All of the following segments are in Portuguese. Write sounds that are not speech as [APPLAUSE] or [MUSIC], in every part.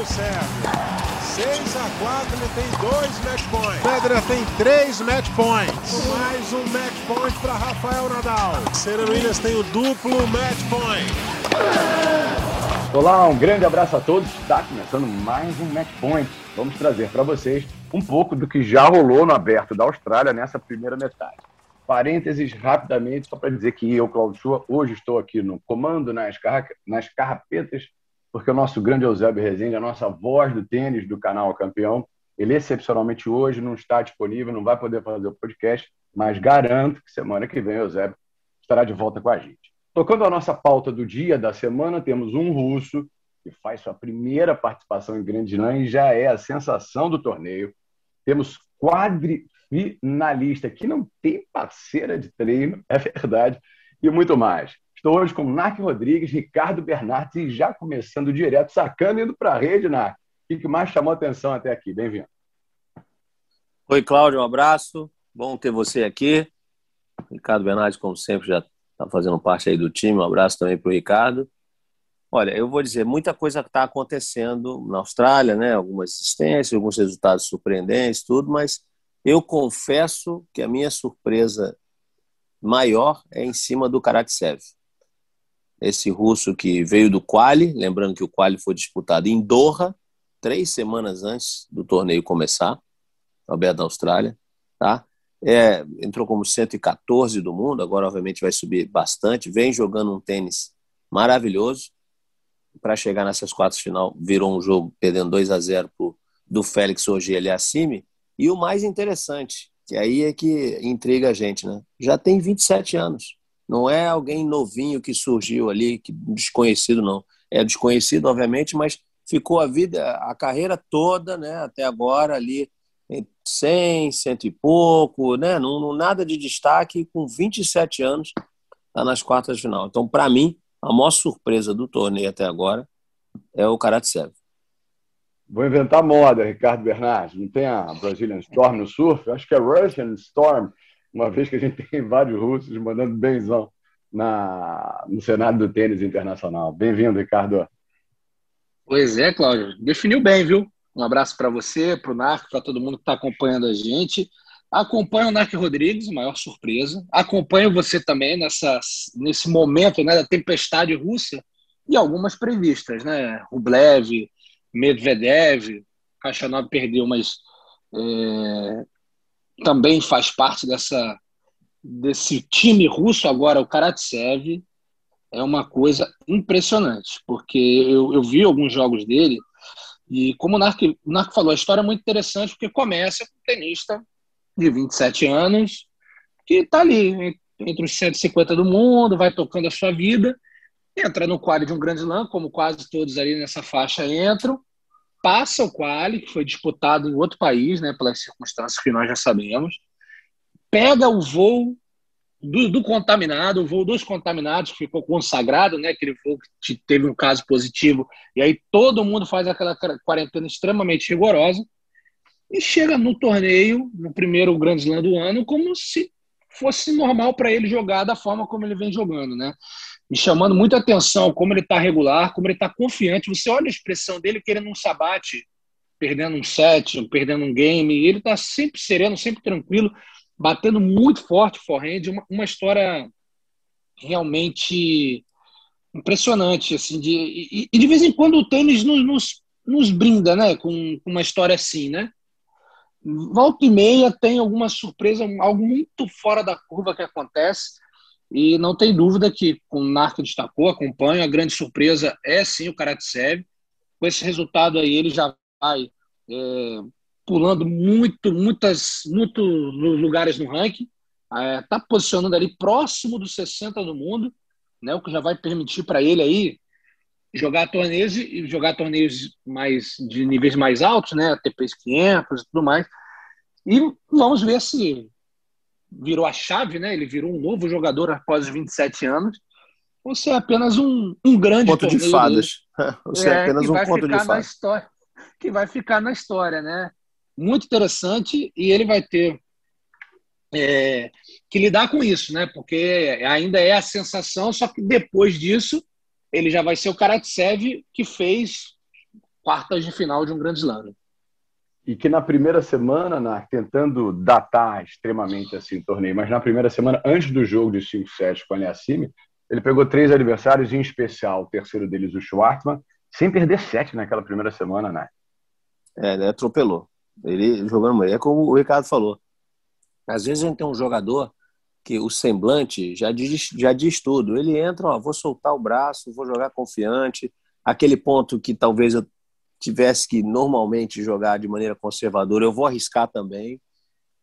o Sérgio. 6 a 4 ele tem dois match points. Pedra tem três match points. Mais um match point para Rafael Nadal. Serena Williams tem o duplo match point. Olá, um grande abraço a todos. Está começando mais um match point. Vamos trazer para vocês um pouco do que já rolou no aberto da Austrália nessa primeira metade. Parênteses rapidamente, só para dizer que eu, Claudio Chua, hoje estou aqui no comando nas, nas carrapetas porque o nosso grande Eusébio Rezende, a nossa voz do tênis do canal Campeão, ele excepcionalmente hoje não está disponível, não vai poder fazer o podcast, mas garanto que semana que vem o Eusébio estará de volta com a gente. Tocando a nossa pauta do dia da semana, temos um russo que faz sua primeira participação em Grande Slam e já é a sensação do torneio. Temos quadrifinalista que não tem parceira de treino, é verdade, e muito mais. Estou hoje com Narc Rodrigues, Ricardo Bernardes e já começando direto, sacando, indo para a rede, Narc. O que mais chamou atenção até aqui? Bem-vindo. Oi, Cláudio, um abraço. Bom ter você aqui. Ricardo Bernardes, como sempre, já está fazendo parte aí do time. Um abraço também para o Ricardo. Olha, eu vou dizer, muita coisa está acontecendo na Austrália, né? Algumas existências, alguns resultados surpreendentes, tudo, mas eu confesso que a minha surpresa maior é em cima do Karatsev esse russo que veio do quali, lembrando que o quali foi disputado em Doha, três semanas antes do torneio começar, Aberto da Austrália, tá? É, entrou como 114 do mundo, agora obviamente vai subir bastante, vem jogando um tênis maravilhoso, para chegar nessas quartas final, virou um jogo perdendo 2 a 0 pro, do Félix hoje ele acima, e o mais interessante, que aí é que intriga a gente, né? Já tem 27 anos. Não é alguém novinho que surgiu ali, que desconhecido não. É desconhecido, obviamente, mas ficou a vida, a carreira toda, né, até agora ali em 100, cento e pouco, né, não, não nada de destaque, com 27 anos está nas quartas de final. Então, para mim, a maior surpresa do torneio até agora é o Karatsev. Vou inventar moda, Ricardo Bernardes. Não tem a Brazilian Storm no surf? Acho que é Russian Storm uma vez que a gente [LAUGHS] tem vários russos mandando benzão na, no cenário do tênis internacional. Bem-vindo, Ricardo. Pois é, Cláudio. Definiu bem, viu? Um abraço para você, para o Narco, para todo mundo que está acompanhando a gente. Acompanho o Narco Rodrigues, maior surpresa. Acompanho você também nessa, nesse momento né, da tempestade russa e algumas previstas, né? Rublev, Medvedev, Kachanov perdeu, mas é, também faz parte dessa desse time russo agora, o Karatsev, é uma coisa impressionante, porque eu, eu vi alguns jogos dele e como o Narco, o Narco falou, a história é muito interessante porque começa com um tenista de 27 anos que está ali entre os 150 do mundo, vai tocando a sua vida, entra no quadro de um grande slam, como quase todos ali nessa faixa entram, passa o quali, que foi disputado em outro país, né, pelas circunstâncias que nós já sabemos, pega o voo do, do, contaminado, o voo dos contaminados, que ficou consagrado, né, aquele voo que teve um caso positivo, e aí todo mundo faz aquela quarentena extremamente rigorosa, e chega no torneio, no primeiro Grand Slam do ano, como se fosse normal para ele jogar da forma como ele vem jogando, né? Me chamando muita atenção como ele está regular, como ele está confiante. Você olha a expressão dele querendo um sabate, perdendo um set, perdendo um game. Ele está sempre sereno, sempre tranquilo, batendo muito forte forehand. Uma, uma história realmente impressionante. Assim, de, e, e, de vez em quando o tênis nos, nos, nos brinda né, com, com uma história assim, né? Volta e meia tem alguma surpresa, algo muito fora da curva que acontece e não tem dúvida que, como o Narco destacou, acompanho, a grande surpresa é sim o Karatsev. Com esse resultado aí, ele já vai é, pulando muito, muitas, muitos lugares no ranking. Está é, tá posicionando ali próximo dos 60 do mundo, né, o que já vai permitir para ele aí jogar torneios e jogar torneios mais de níveis mais altos, né, ATPs 500 e tudo mais. E vamos ver se virou a chave, né? Ele virou um novo jogador após os 27 anos. Ou se é apenas um, um grande conto de fadas. Ou se [LAUGHS] é, é apenas um conto de fadas. História, que vai ficar na história, né? Muito interessante e ele vai ter é, que lidar com isso, né? Porque ainda é a sensação, só que depois disso ele já vai ser o Karatsev que fez quartas de final de um grande slam. E que na primeira semana, na, tentando datar extremamente assim o torneio, mas na primeira semana, antes do jogo de 5-7 com a Aliassime, ele pegou três adversários, em especial o terceiro deles, o Schwartzman, sem perder sete naquela primeira semana, né? É, ele atropelou. Ele jogando. É como o Ricardo falou. Às vezes a gente tem um jogador que o semblante já diz, já diz tudo. Ele entra, ó, vou soltar o braço, vou jogar confiante. Aquele ponto que talvez eu tivesse que normalmente jogar de maneira conservadora, eu vou arriscar também.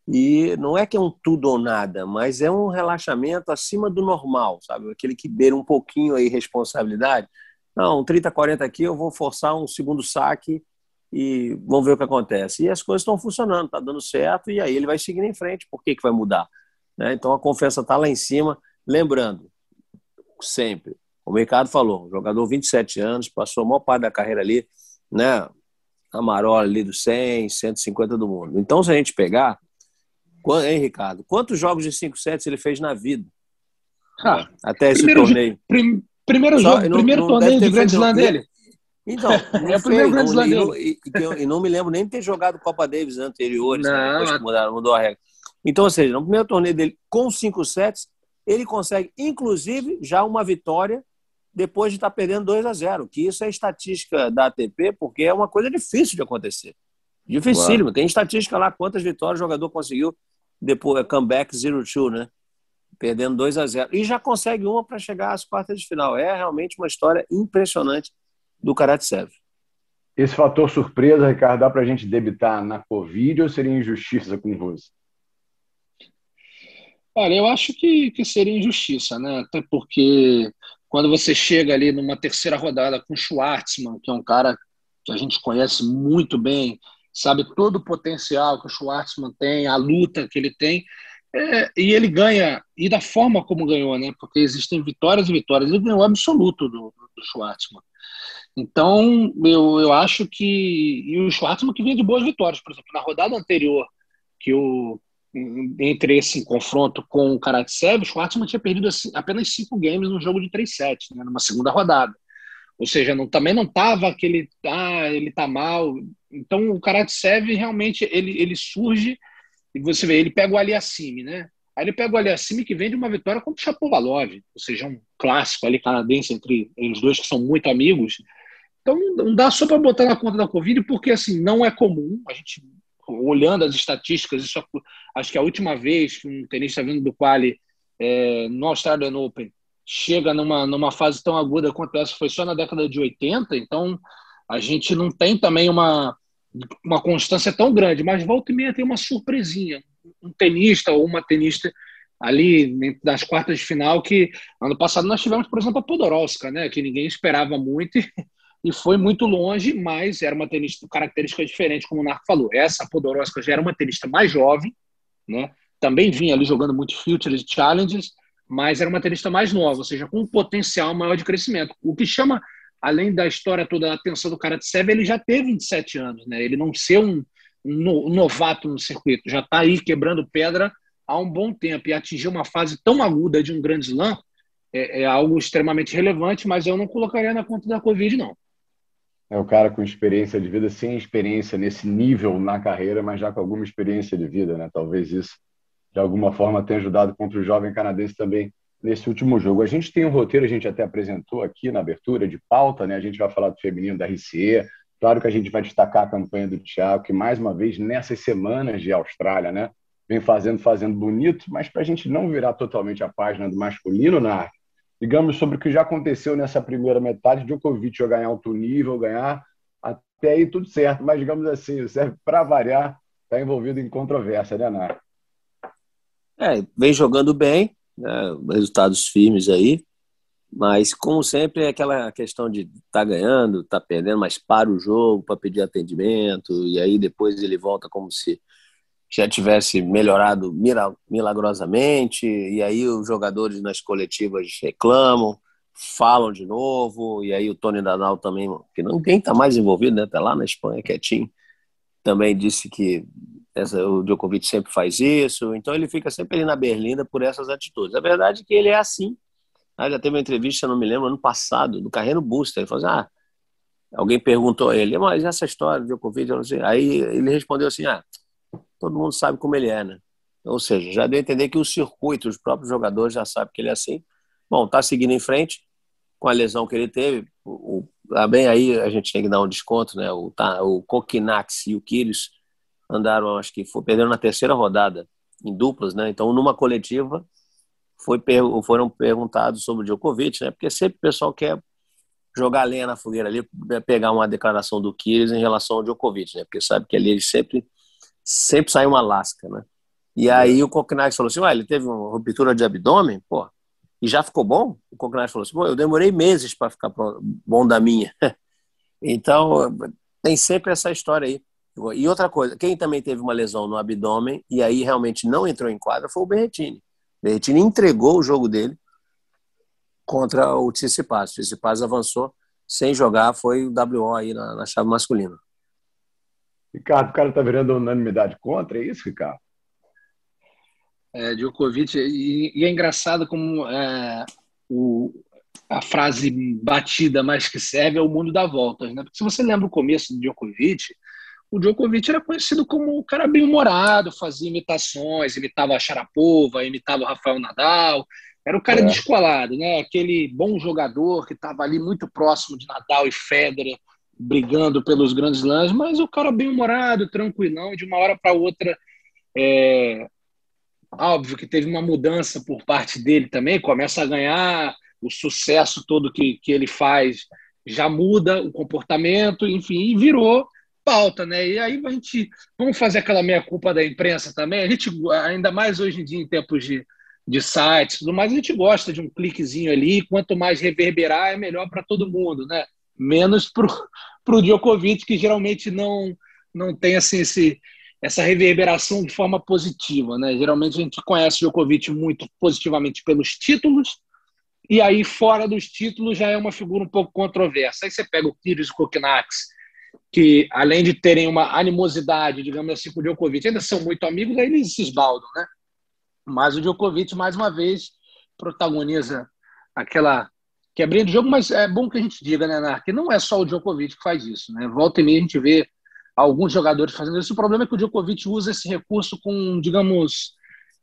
E não é que é um tudo ou nada, mas é um relaxamento acima do normal, sabe? Aquele que beira um pouquinho aí responsabilidade. Não, 30, 40 aqui, eu vou forçar um segundo saque e vamos ver o que acontece. E as coisas estão funcionando, está dando certo, e aí ele vai seguindo em frente. Por que, que vai mudar? Né? Então a confiança está lá em cima. Lembrando, sempre, o mercado falou, jogador 27 anos, passou a maior parte da carreira ali, né? A marola ali do 100, 150 do mundo. Então, se a gente pegar, hein, Ricardo? Quantos jogos de 5 sets ele fez na vida? Ah, até esse primeiro, torneio. Prim, primeiro jogo, não, primeiro não torneio de Grand Slam dele. Então, [LAUGHS] é o primeiro Grand Slam dele. E, e, e, não me lembro nem de ter jogado Copa Davis anteriores, não, né, depois que mudaram, mudou a regra. Então, ou seja, no primeiro torneio dele, com cinco sets, ele consegue, inclusive, já uma vitória depois de estar perdendo 2 a 0 que isso é estatística da ATP, porque é uma coisa difícil de acontecer. Dificílimo. Claro. Tem estatística lá quantas vitórias o jogador conseguiu depois, comeback 0-2, né? Perdendo 2 a 0 E já consegue uma para chegar às quartas de final. É realmente uma história impressionante do Karatsev. Esse fator surpresa, Ricardo, dá para a gente debitar na Covid ou seria injustiça com você? Olha, eu acho que, que seria injustiça, né? Até porque quando você chega ali numa terceira rodada com Schwartzman, que é um cara que a gente conhece muito bem, sabe todo o potencial que o Schwartzman tem, a luta que ele tem, é, e ele ganha, e da forma como ganhou, né? Porque existem vitórias e vitórias, ele ganhou absoluto do, do Schwartzman. Então, eu, eu acho que. E o Schwartzman que vinha de boas vitórias, por exemplo, na rodada anterior, que o, entre esse confronto com o Karatsev, o Schwartzman tinha perdido assim, apenas cinco games no jogo de 3-7, né, numa segunda rodada. Ou seja, não, também não estava aquele, ah, ele tá mal. Então o Karatsev realmente ele, ele surge e você vê, ele pega o Aliassime, né? Aí ele pega o Aliassime que vem de uma vitória contra o Chapovalov, ou seja, um clássico ali canadense entre os dois que são muito amigos. Então não dá só para botar na conta da Covid, porque assim, não é comum, a gente olhando as estatísticas, isso, acho que a última vez que um tenista vindo do quali é, no Australian Open chega numa, numa fase tão aguda quanto essa foi só na década de 80, então a gente não tem também uma, uma constância tão grande, mas volta e meia tem uma surpresinha, um tenista ou uma tenista ali nas quartas de final que ano passado nós tivemos, por exemplo, a Podoroska, né, que ninguém esperava muito e e foi muito longe, mas era uma tenista com características diferentes, como o Narco falou. Essa Podoroska já era uma tenista mais jovem, né? também vinha ali jogando muito Futures Challenges, mas era uma tenista mais nova, ou seja, com um potencial maior de crescimento. O que chama, além da história toda, a atenção do cara de Seve, ele já teve 27 anos, né? ele não ser um, um novato no circuito, já está aí quebrando pedra há um bom tempo e atingir uma fase tão aguda de um grande slam é, é algo extremamente relevante, mas eu não colocaria na conta da Covid, não. É o cara com experiência de vida, sem experiência nesse nível na carreira, mas já com alguma experiência de vida, né? Talvez isso, de alguma forma, tenha ajudado contra o jovem canadense também nesse último jogo. A gente tem um roteiro, a gente até apresentou aqui na abertura de pauta, né? A gente vai falar do feminino da RCE. Claro que a gente vai destacar a campanha do Thiago, que mais uma vez, nessas semanas de Austrália, né? Vem fazendo, fazendo bonito, mas para a gente não virar totalmente a página do masculino na digamos, sobre o que já aconteceu nessa primeira metade. Djokovic vai ganhar alto nível, ganhar até aí tudo certo, mas digamos assim, serve para variar, está envolvido em controvérsia, né, Nar? É, vem jogando bem, né, resultados firmes aí, mas como sempre é aquela questão de tá ganhando, tá perdendo, mas para o jogo para pedir atendimento e aí depois ele volta como se já tivesse melhorado milagrosamente, e aí os jogadores nas coletivas reclamam, falam de novo, e aí o Tony Danal também, que ninguém está mais envolvido, né? Está lá na Espanha quietinho, também disse que essa, o Djokovic sempre faz isso, então ele fica sempre ali na berlinda por essas atitudes. A verdade é que ele é assim. Ah, já teve uma entrevista, não me lembro, ano passado, do Carreiro Buster, ele falou assim, ah, alguém perguntou a ele, mas essa história de Djokovic, eu não sei. Aí ele respondeu assim, ah, todo mundo sabe como ele é, né? Ou seja, já deu a entender que o circuito, os próprios jogadores já sabem que ele é assim. Bom, tá seguindo em frente com a lesão que ele teve. O, o, bem aí a gente tem que dar um desconto, né? O, tá, o Kokinax e o Kyrgios andaram, acho que foi, perderam na terceira rodada em duplas, né? Então, numa coletiva, foi, foram perguntados sobre o Djokovic, né? Porque sempre o pessoal quer jogar lenha na fogueira ali, pegar uma declaração do Kyrgios em relação ao Djokovic, né? Porque sabe que ali ele sempre sempre sai uma lasca, né? E aí o Kokinax falou assim, ué, ele teve uma ruptura de abdômen, pô, e já ficou bom? O Kokinax falou assim, pô, eu demorei meses para ficar bom da minha. [LAUGHS] então, tem sempre essa história aí. E outra coisa, quem também teve uma lesão no abdômen e aí realmente não entrou em quadra foi o Berretini. O Berretini entregou o jogo dele contra o Tsitsipas. O Tsitsipas avançou sem jogar, foi o WO aí na, na chave masculina. Ricardo, o cara tá virando unanimidade contra, é isso, Ricardo? É, Djokovic, e, e é engraçado como é, o, a frase batida mais que serve é o mundo dá voltas, né? Porque se você lembra o começo do Djokovic, o Djokovic era conhecido como um cara bem-humorado, fazia imitações, imitava a Sharapova, imitava o Rafael Nadal, era o cara é. descolado, né? Aquele bom jogador que estava ali muito próximo de Nadal e Federer, brigando pelos grandes lãs, mas o cara bem-humorado, tranquilão, de uma hora para outra, é... óbvio que teve uma mudança por parte dele também, começa a ganhar, o sucesso todo que, que ele faz já muda o comportamento, enfim, e virou pauta, né? E aí a gente vamos fazer aquela meia culpa da imprensa também. A gente ainda mais hoje em dia em tempos de, de sites, tudo mais, a gente gosta de um cliquezinho ali. Quanto mais reverberar, é melhor para todo mundo, né? Menos para o Djokovic, que geralmente não não tem assim esse essa reverberação de forma positiva, né? Geralmente a gente conhece o Djokovic muito positivamente pelos títulos, e aí fora dos títulos já é uma figura um pouco controversa. Aí você pega o Kyrgios Kokinax, que além de terem uma animosidade, digamos assim, com o Djokovic, ainda são muito amigos, aí eles se esbaldam, né? Mas o Djokovic, mais uma vez, protagoniza aquela quebrinha de jogo, mas é bom que a gente diga, né, Nar, que não é só o Djokovic que faz isso, né? Volta e meia a gente vê alguns jogadores fazendo isso. O problema é que o Djokovic usa esse recurso com, digamos,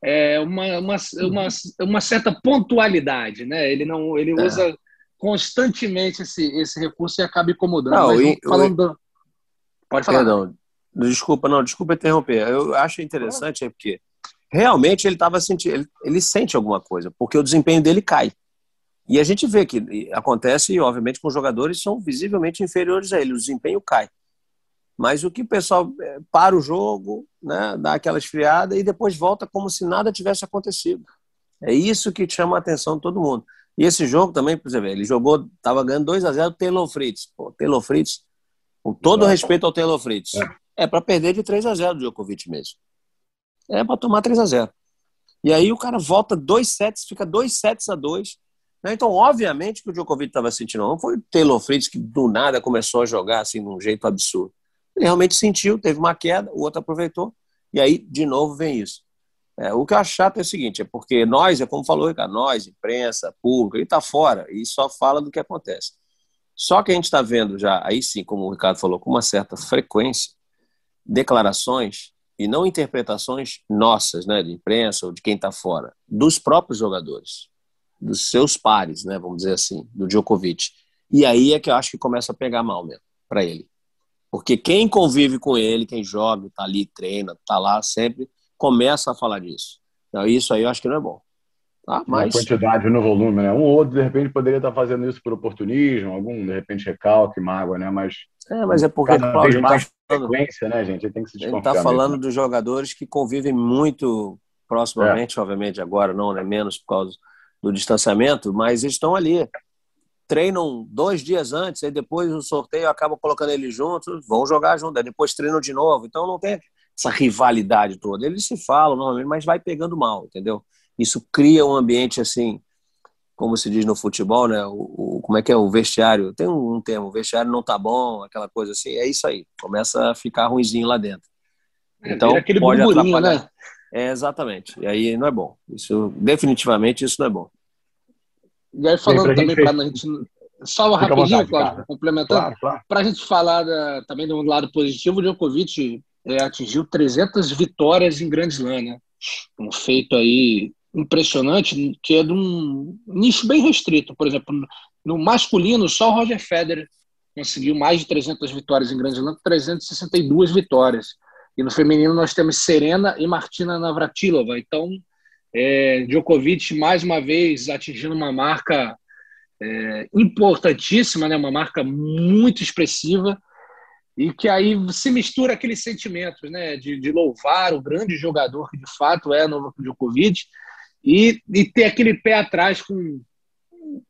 é, uma, uma, uma, uma, certa pontualidade, né? Ele não, ele é. usa constantemente esse, esse recurso e acaba incomodando. Não, falando do... Pode falar. Perdão, desculpa, não, desculpa interromper. Eu acho interessante é porque realmente ele estava sentindo, ele, ele sente alguma coisa, porque o desempenho dele cai. E a gente vê que acontece, obviamente, com jogadores que são visivelmente inferiores a ele, o desempenho cai. Mas o que o pessoal é, para o jogo, né, dá aquela esfriada e depois volta como se nada tivesse acontecido. É isso que chama a atenção de todo mundo. E esse jogo também, por exemplo, ele jogou, estava ganhando 2 a 0 o Taylor Fritz. Pô, Taylor Fritz, com todo respeito ao Taylor Fritz, é, é para perder de 3 a 0 do Djokovic mesmo. É para tomar 3 a 0 E aí o cara volta dois sets, fica dois sets a dois. Né? Então, obviamente que o Djokovic estava sentindo, não foi o Taylor Fritz que do nada começou a jogar assim de um jeito absurdo. Ele realmente sentiu, teve uma queda, o outro aproveitou, e aí de novo vem isso. É, o que eu acho chato é o seguinte, é porque nós, é como falou Ricardo, nós, imprensa, público, ele está fora e só fala do que acontece. Só que a gente está vendo já, aí sim, como o Ricardo falou, com uma certa frequência, declarações e não interpretações nossas, né, de imprensa ou de quem está fora, dos próprios jogadores, dos seus pares, né, vamos dizer assim, do Djokovic. E aí é que eu acho que começa a pegar mal mesmo, para ele. Porque quem convive com ele, quem joga, está ali, treina, está lá sempre, começa a falar disso. Então, isso aí eu acho que não é bom. Tá? Mas... Na quantidade no volume, né? Um ou outro, de repente, poderia estar fazendo isso por oportunismo, algum, de repente, recalque, mágoa, né? Mas. É, mas é porque cada vez mais tá frequência, né, gente? Tem que se Ele está falando mesmo. dos jogadores que convivem muito proximamente, é. obviamente, agora não, né? Menos por causa do distanciamento, mas estão ali. Treinam dois dias antes, aí depois o sorteio acaba colocando eles juntos, vão jogar juntos, aí depois treinam de novo. Então não tem essa rivalidade toda. Eles se falam normalmente, mas vai pegando mal, entendeu? Isso cria um ambiente assim, como se diz no futebol, né? O, o como é que é o vestiário? Tem um, um termo, o vestiário não tá bom, aquela coisa assim. É isso aí. Começa a ficar ruimzinho lá dentro. É, então é, aquele pode atrapalhar. Né? É, exatamente. E aí não é bom. Isso definitivamente isso não é bom. E aí falando também para a gente Só uma rapidinho, Cláudio, complementando. Claro, claro. Para a gente falar da, também do lado positivo, o Djokovic é, atingiu 300 vitórias em Grand Slam, né? Um feito aí impressionante, que é de um nicho bem restrito. Por exemplo, no masculino, só o Roger Federer conseguiu mais de 300 vitórias em Grand Slam, 362 vitórias. E no feminino nós temos Serena e Martina Navratilova. Então, é, Djokovic mais uma vez atingindo uma marca é, importantíssima, né? uma marca muito expressiva e que aí se mistura aqueles sentimentos né? de, de louvar o grande jogador que de fato é Novak Djokovic e, e ter aquele pé atrás com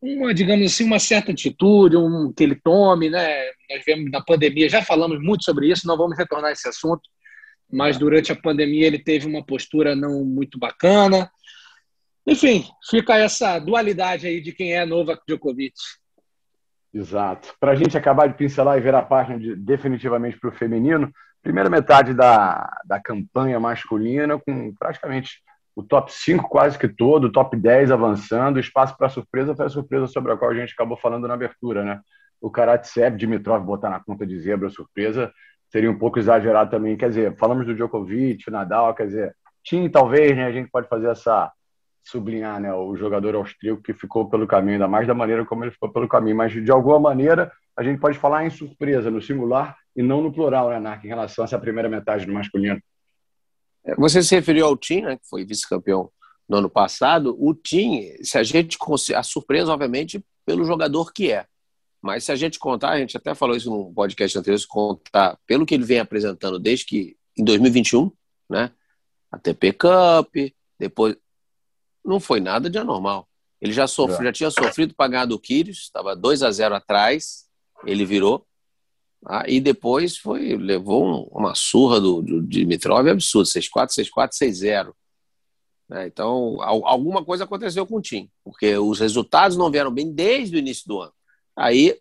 uma, digamos assim, uma certa atitude, um, que ele tome, né? Nós vemos na pandemia, já falamos muito sobre isso, não vamos retornar a esse assunto, mas durante a pandemia ele teve uma postura não muito bacana. Enfim, fica essa dualidade aí de quem é Novak Djokovic. Exato. Para a gente acabar de pincelar e ver a página de, definitivamente para o feminino, primeira metade da, da campanha masculina, com praticamente o top 5 quase que todo, o top 10 avançando, espaço para surpresa foi a surpresa sobre a qual a gente acabou falando na abertura, né? O Karatsev, Dimitrov botar na conta de zebra surpresa seria um pouco exagerado também. Quer dizer, falamos do Djokovic, Nadal, quer dizer, Tim talvez, né, a gente pode fazer essa sublinhar, né, o jogador austríaco que ficou pelo caminho, ainda mais da maneira como ele ficou pelo caminho, mas de alguma maneira a gente pode falar em surpresa no singular e não no plural, né, Narc, em relação a essa primeira metade do masculino. É, você se referiu ao Tim, né, que foi vice-campeão no ano passado. O Tim, se a gente a surpresa, obviamente, pelo jogador que é. Mas se a gente contar, a gente até falou isso no podcast anterior, se contar pelo que ele vem apresentando desde que em 2021, né? A TP Cup, depois não foi nada de anormal. Ele já sofreu, é. já tinha sofrido pagar do Kyrgios, estava 2 a 0 atrás, ele virou ah, e depois foi levou uma surra do, do Dimitrov absurdo, 6-4, 6-4, 6-0. Né? Então, alguma coisa aconteceu com o time, porque os resultados não vieram bem desde o início do ano. Aí,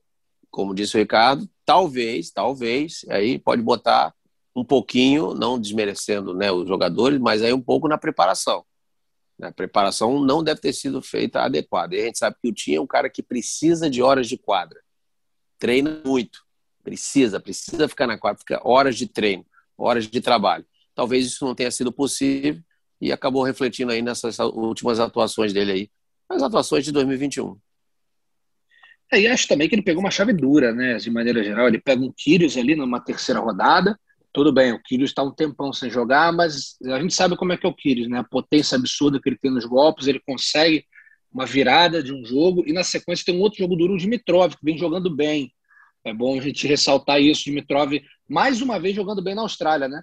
como disse o Ricardo, talvez, talvez, aí pode botar um pouquinho, não desmerecendo né, os jogadores, mas aí um pouco na preparação. A preparação não deve ter sido feita adequada. E a gente sabe que o Tim é um cara que precisa de horas de quadra. Treina muito. Precisa, precisa ficar na quadra, fica horas de treino, horas de trabalho. Talvez isso não tenha sido possível e acabou refletindo aí nessas últimas atuações dele aí, as atuações de 2021. É, e acho também que ele pegou uma chave dura, né? De maneira geral, ele pega um Kyrgios ali numa terceira rodada. Tudo bem, o Kyrgios está um tempão sem jogar, mas a gente sabe como é que é o Kyrgios, né? A potência absurda que ele tem nos golpes, ele consegue uma virada de um jogo e na sequência tem um outro jogo duro, o Dimitrov, que vem jogando bem. É bom a gente ressaltar isso. Dimitrov, mais uma vez, jogando bem na Austrália, né?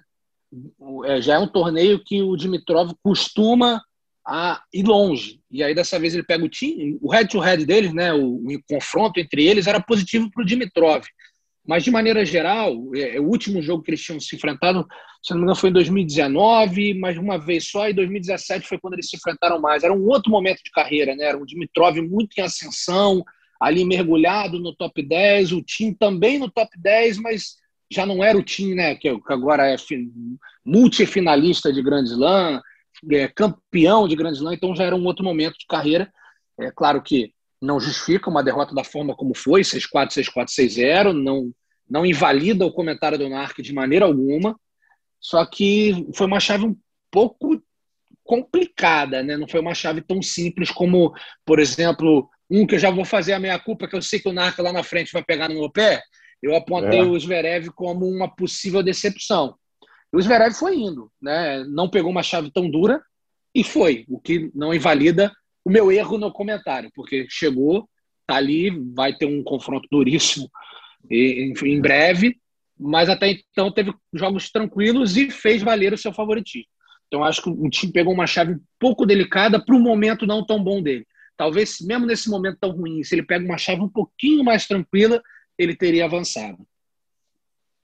É, já é um torneio que o Dimitrov costuma a ir longe. E aí, dessa vez, ele pega o time. O head-to-head deles, né? O, o, confronto entre eles era positivo para o Dimitrov. Mas, de maneira geral, é, é, o último jogo que eles tinham se enfrentado, se não me engano, foi em 2019, mas uma vez só, e 2017 foi quando eles se enfrentaram mais. Era um outro momento de carreira, né? Era um Dimitrov muito em ascensão, ali mergulhado no top 10, o time também no top 10, mas já não era o time né, que agora é multifinalista de Grand Slam, é campeão de Grand Slam, então já era um outro momento de carreira. É claro que não justifica uma derrota da forma como foi, 6-4, 6-4, 6-0, não, não invalida o comentário do Narc de maneira alguma, só que foi uma chave um pouco complicada, né? não foi uma chave tão simples como, por exemplo, um que eu já vou fazer a minha culpa, que eu sei que o Narca lá na frente vai pegar no meu pé, eu apontei é. o Zverev como uma possível decepção. E o Zverev foi indo, né? não pegou uma chave tão dura e foi, o que não invalida o meu erro no comentário, porque chegou, tá ali, vai ter um confronto duríssimo em, em breve, mas até então teve jogos tranquilos e fez valer o seu favoritismo. Então acho que o time pegou uma chave um pouco delicada para o momento não tão bom dele talvez mesmo nesse momento tão ruim, se ele pega uma chave um pouquinho mais tranquila, ele teria avançado.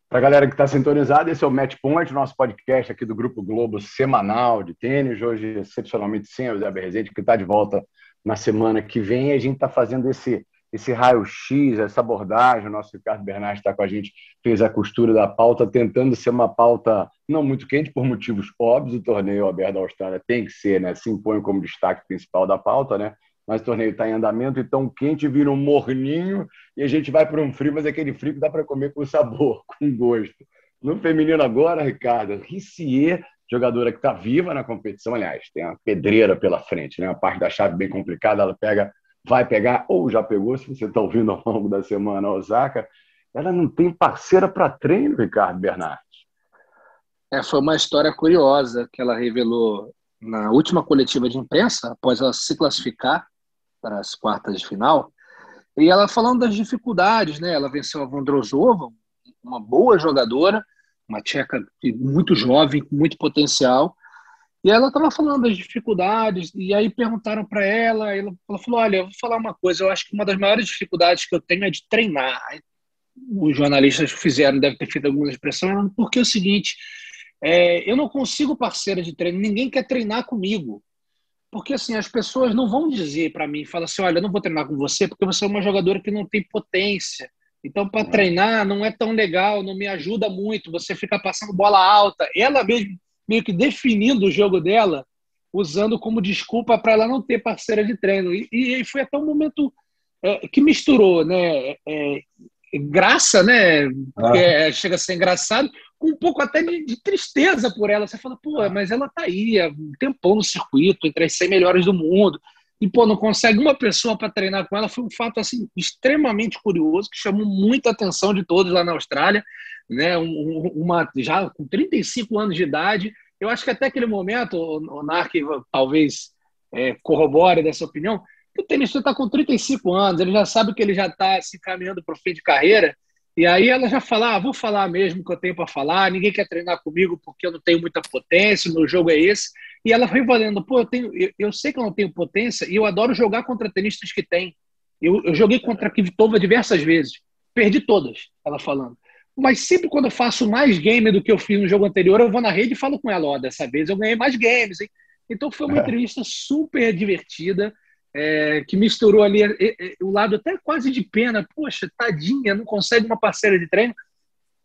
Para a galera que está sintonizada, esse é o Match Point, nosso podcast aqui do Grupo Globo semanal de tênis. Hoje, excepcionalmente, sem o Zé Berrezete, que está de volta na semana que vem. A gente está fazendo esse, esse raio-x, essa abordagem. O nosso Ricardo Bernardes está com a gente, fez a costura da pauta, tentando ser uma pauta não muito quente, por motivos óbvios. O torneio aberto da Austrália tem que ser, né? Se impõe como destaque principal da pauta, né? Mas o torneio está em andamento, então quente vira um morninho e a gente vai para um frio, mas aquele frio que dá para comer com sabor, [LAUGHS] com gosto. No feminino agora, Ricardo, Rissier, jogadora que está viva na competição, aliás, tem uma pedreira pela frente, né? A parte da chave bem complicada, ela pega, vai pegar, ou já pegou, se você está ouvindo ao longo da semana, Osaka, ela não tem parceira para treino, Ricardo Bernardes. É, foi uma história curiosa que ela revelou na última coletiva de imprensa, após ela se classificar para as quartas de final, e ela falando das dificuldades, né? Ela venceu a Vondrosova, uma boa jogadora, uma tcheca muito jovem, com muito potencial, e ela estava falando das dificuldades, e aí perguntaram para ela, ela, falou: Olha, eu vou falar uma coisa, eu acho que uma das maiores dificuldades que eu tenho é de treinar. Os jornalistas fizeram, deve ter feito algumas expressões, porque é o seguinte: é, eu não consigo parceira de treino, ninguém quer treinar comigo. Porque assim, as pessoas não vão dizer para mim, fala assim, olha, eu não vou treinar com você porque você é uma jogadora que não tem potência. Então, para treinar não é tão legal, não me ajuda muito, você fica passando bola alta. Ela mesmo meio que definindo o jogo dela, usando como desculpa para ela não ter parceira de treino. E, e foi até um momento é, que misturou, né? É, graça, né? Ah. É, chega a ser engraçado, com um pouco até de, de, tristeza por ela. Você fala, pô, mas ela tá aí há um tempão no circuito, entre as 100 melhores do mundo, e pô, não consegue uma pessoa para treinar com ela. Foi um fato assim extremamente curioso que chamou muita atenção de todos lá na Austrália, né? Um, uma já com 35 anos de idade. Eu acho que até aquele momento, o, o Narc talvez é, corrobore dessa opinião, que o tenista está com 35 anos, ele já sabe que ele já está se caminhando para o fim de carreira e aí ela já fala, ah, vou falar mesmo o que eu tenho para falar, ninguém quer treinar comigo porque eu não tenho muita potência, meu jogo é esse. E ela foi valendo, pô, eu, tenho, eu, eu sei que eu não tenho potência e eu adoro jogar contra tenistas que têm. Eu, eu joguei contra a Kvitova diversas vezes, perdi todas, ela falando. Mas sempre quando eu faço mais game do que eu fiz no jogo anterior, eu vou na rede e falo com ela, ó, dessa vez eu ganhei mais games, hein? Então foi uma é. entrevista super divertida é, que misturou ali é, é, o lado até quase de pena. Poxa, tadinha, não consegue uma parceira de treino.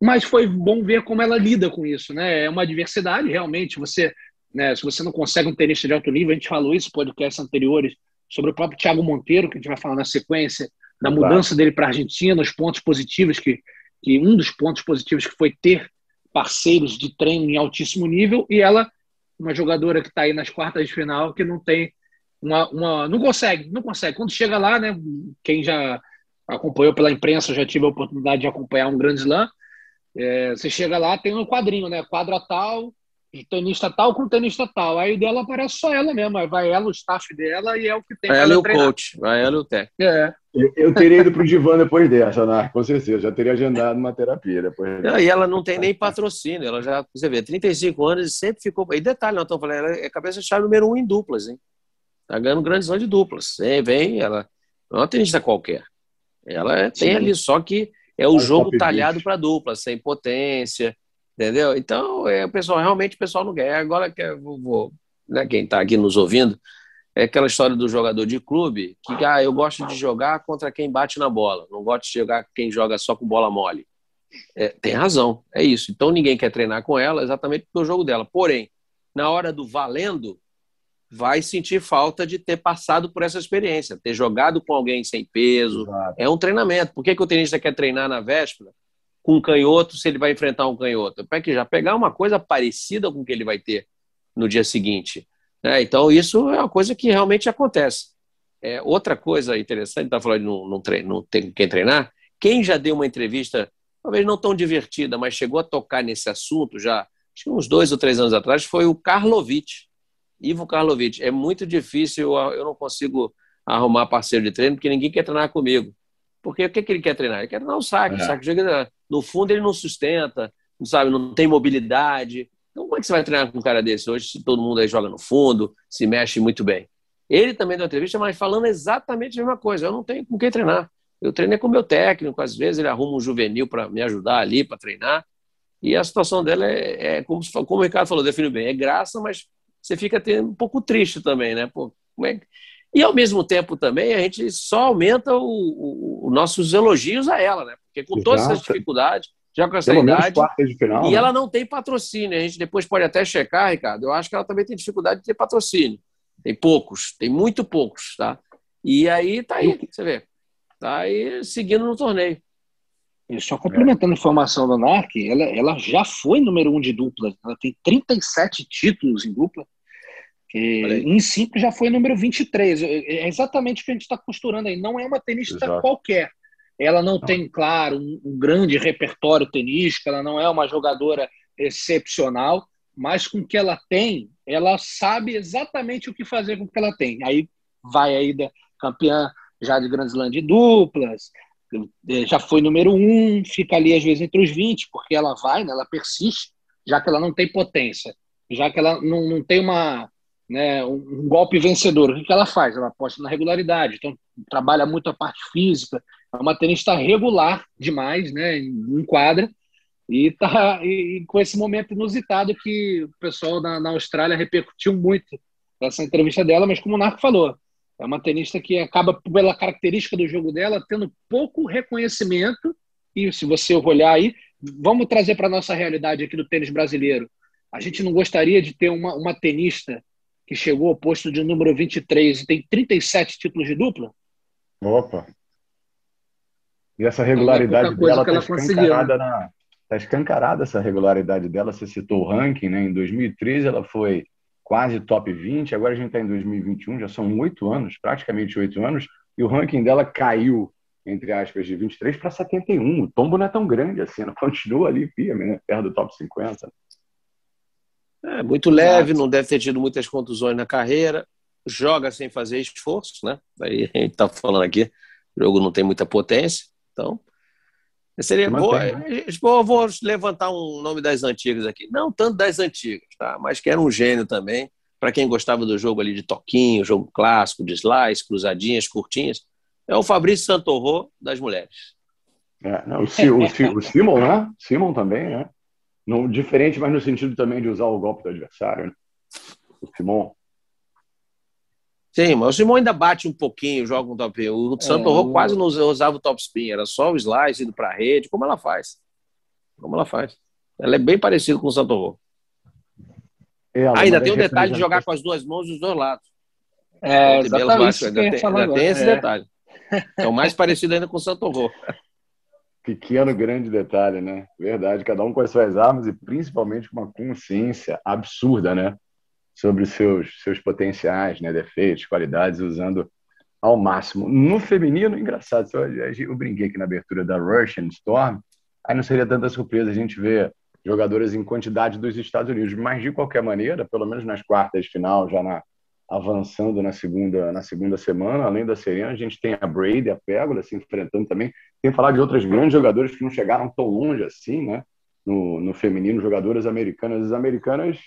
Mas foi bom ver como ela lida com isso, né? É uma diversidade, realmente. Você, né, se você não consegue um tenista de alto nível, a gente falou isso em podcasts anteriores sobre o próprio Thiago Monteiro, que a gente vai falar na sequência, da mudança claro. dele para a Argentina, os pontos positivos que, que um dos pontos positivos que foi ter parceiros de treino em altíssimo nível e ela uma jogadora que está aí nas quartas de final que não tem uma, uma, não consegue, não consegue. Quando chega lá, né, quem já acompanhou pela imprensa, já tive a oportunidade de acompanhar um grande slam, é, você chega lá, tem um quadrinho, né, quadra tal, tenista tal com tenista tal. Aí dela aparece só ela mesmo, aí vai ela, o staff dela e é o que tem. Vai ela e o coach, vai ela e o técnico. É. Eu, eu teria ido para o divã depois dessa, né? com certeza. Já teria agendado uma terapia depois. Dessa. E ela não tem nem patrocínio. Ela já, você vê, 35 anos e sempre ficou. E detalhe, não estou falando, ela é cabeça-chave número um em duplas, hein? Está ganhando grandes de duplas. Vem, vem, ela não é uma tenista qualquer. Ela é, tem ali, só que é o jogo talhado para dupla, sem potência, entendeu? Então, é, o pessoal, realmente o pessoal não quer. Agora, que vou, vou né, quem está aqui nos ouvindo, é aquela história do jogador de clube que ah, eu gosto de jogar contra quem bate na bola, não gosto de jogar quem joga só com bola mole. É, tem razão, é isso. Então ninguém quer treinar com ela exatamente pelo jogo dela. Porém, na hora do valendo, vai sentir falta de ter passado por essa experiência, ter jogado com alguém sem peso. Exato. É um treinamento. Por que, que o tenista quer treinar na véspera com um canhoto se ele vai enfrentar um canhoto? Para que já pegar uma coisa parecida com o que ele vai ter no dia seguinte. Né? Então, isso é uma coisa que realmente acontece. É, outra coisa interessante, está falando de não, não, treino, não tem quem treinar, quem já deu uma entrevista, talvez não tão divertida, mas chegou a tocar nesse assunto já, acho que uns dois ou três anos atrás, foi o Karlovic Ivo Karlovic, é muito difícil, eu não consigo arrumar parceiro de treino porque ninguém quer treinar comigo. Porque o que, que ele quer treinar? Ele quer treinar o saque. É. O saque no fundo ele não sustenta, não sabe, não tem mobilidade. Então como é que você vai treinar com um cara desse hoje se todo mundo aí joga no fundo, se mexe muito bem? Ele também deu uma entrevista, mas falando exatamente a mesma coisa. Eu não tenho com quem treinar. Eu treinei com o meu técnico, às vezes ele arruma um juvenil para me ajudar ali, para treinar. E a situação dela é, é como, como o Ricardo falou, definiu bem, é graça, mas você fica até um pouco triste também, né? Pô, é... E ao mesmo tempo também a gente só aumenta os nossos elogios a ela, né? Porque com Exato. todas essas dificuldades, já com essa Pelo idade. Final, e né? ela não tem patrocínio. A gente depois pode até checar, Ricardo. Eu acho que ela também tem dificuldade de ter patrocínio. Tem poucos, tem muito poucos, tá? E aí tá aí, você vê. Tá aí seguindo no torneio. E só complementando a informação da NARC, ela, ela já foi número um de dupla. Ela tem 37 títulos em dupla. em cinco já foi número 23. É, é exatamente o que a gente está costurando aí. Não é uma tenista Exato. qualquer. Ela não, não. tem, claro, um, um, grande repertório tenístico, ela não é uma jogadora excepcional, mas com o que ela tem, ela sabe exatamente o que fazer com o que ela tem. Aí vai aí da campeã já de Grand Slam de duplas, já foi número um, fica ali às vezes entre os 20, porque ela vai, né, ela persiste, já que ela não tem potência, já que ela não, não tem uma, né, um, golpe vencedor. O que, que ela faz? Ela aposta na regularidade, então trabalha muito a parte física, é uma tenista regular demais, né, em quadra, e, tá, e, com esse momento inusitado que o pessoal na, na Austrália repercutiu muito essa entrevista dela, mas como o Narco falou, é uma tenista que acaba, pela característica do jogo dela, tendo pouco reconhecimento. E se você olhar aí, vamos trazer para a nossa realidade aqui do tênis brasileiro. A gente não gostaria de ter uma, uma tenista que chegou ao posto de número 23 e tem 37 títulos de dupla? Opa! E essa regularidade é dela está escancarada, na, tá escancarada essa regularidade dela. Você citou o ranking, né? Em 2013 ela foi quase top 20, agora a gente está em 2021, já são oito anos, praticamente oito anos, e o ranking dela caiu, entre aspas, de 23 para 71. O tombo não é tão grande assim, não [LAUGHS] continua ali firme, né? perto do top 50. É, muito leve, não deve ter tido muitas contusões na carreira, joga sem fazer esforço, né? Daí a gente está falando aqui, o jogo não tem muita potência, então seria boa. Vou, vou levantar um nome das antigas aqui, não tanto das antigas, tá? Mas que era um gênio também, para quem gostava do jogo ali de toquinho, jogo clássico, de slice, cruzadinhas, curtinhas, é o Fabrício Santorro das mulheres. É, não, o, o, o Simon, né? Simon também, né? Não, diferente, mas no sentido também de usar o golpe do adversário. Né? O Simon. Sim, mas o Simon ainda bate um pouquinho, joga um top. O Santo é, quase não usava o top spin, era só o slice indo para a rede. Como ela faz? Como ela faz? Ela é bem parecida com o Santo Rô. É, ainda tem o detalhe de jogar com as duas mãos dos dois lados. É, exatamente. Ainda, tem, ainda tem esse é. detalhe. É o mais parecido ainda com o Santo Rô. [LAUGHS] Pequeno, grande detalhe, né? Verdade. Cada um com as suas armas e principalmente com uma consciência absurda, né? Sobre seus, seus potenciais, né? Defeitos, qualidades, usando ao máximo. No feminino, engraçado, eu brinquei aqui na abertura da Russian Storm, aí não seria tanta surpresa a gente ver jogadoras em quantidade dos Estados Unidos, mas de qualquer maneira, pelo menos nas quartas de final, já na, avançando na segunda, na segunda semana. Além da Serena, a gente tem a Brady, a Pégola se enfrentando também. Tem falar de outras grandes jogadoras que não chegaram tão longe assim, né? No, no feminino, jogadoras americanas. As americanas